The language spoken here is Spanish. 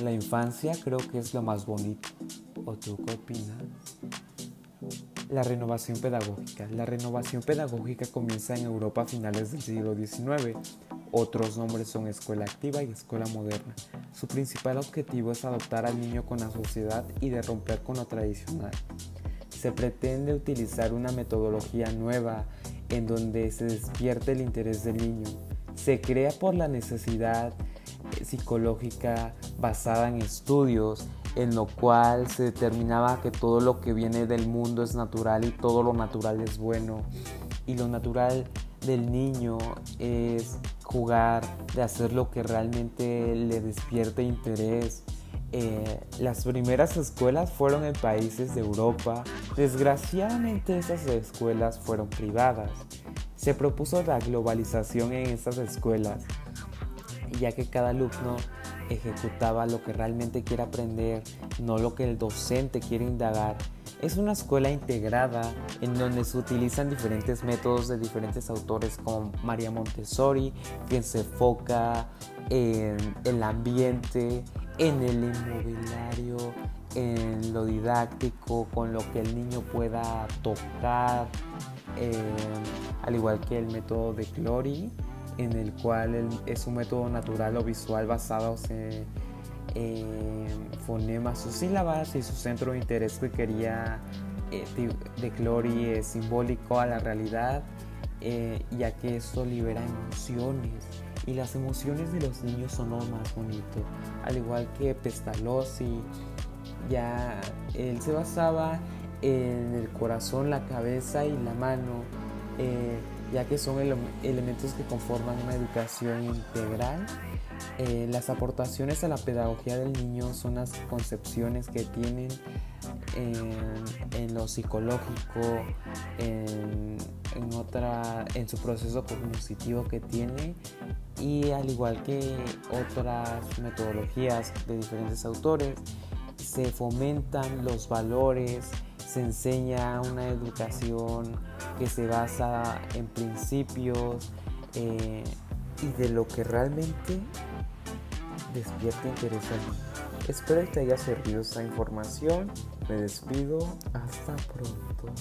La infancia creo que es lo más bonito. ¿O tú qué opinas? La renovación pedagógica. La renovación pedagógica comienza en Europa a finales del siglo XIX. Otros nombres son escuela activa y escuela moderna. Su principal objetivo es adoptar al niño con la sociedad y de romper con lo tradicional. Se pretende utilizar una metodología nueva en donde se despierte el interés del niño. Se crea por la necesidad psicológica basada en estudios en lo cual se determinaba que todo lo que viene del mundo es natural y todo lo natural es bueno y lo natural del niño es jugar, de hacer lo que realmente le despierte interés. Eh, las primeras escuelas fueron en países de Europa. Desgraciadamente esas escuelas fueron privadas. Se propuso la globalización en estas escuelas ya que cada alumno ejecutaba lo que realmente quiere aprender, no lo que el docente quiere indagar. Es una escuela integrada en donde se utilizan diferentes métodos de diferentes autores como María Montessori, quien se enfoca en el ambiente, en el inmobiliario, en lo didáctico, con lo que el niño pueda tocar, eh, al igual que el método de Clory en el cual es un método natural o visual basado en, fonemas o sílabas y su centro de interés que quería eh, de Clory es simbólico a la realidad, eh, ya que esto libera emociones y las emociones de los niños son lo más bonito, al igual que Pestalozzi, ya él se basaba en el corazón, la cabeza y la mano. Eh, ya que son elementos que conforman una educación integral. Eh, las aportaciones a la pedagogía del niño son las concepciones que tienen en, lo psicológico, en, otra, en su proceso cognitivo que tiene y al igual que otras metodologías de diferentes autores, se fomentan los valores, se enseña una educación que se basa en principios eh, y de lo que realmente despierta interés Espero que te haya servido esta información. Me despido. Hasta pronto.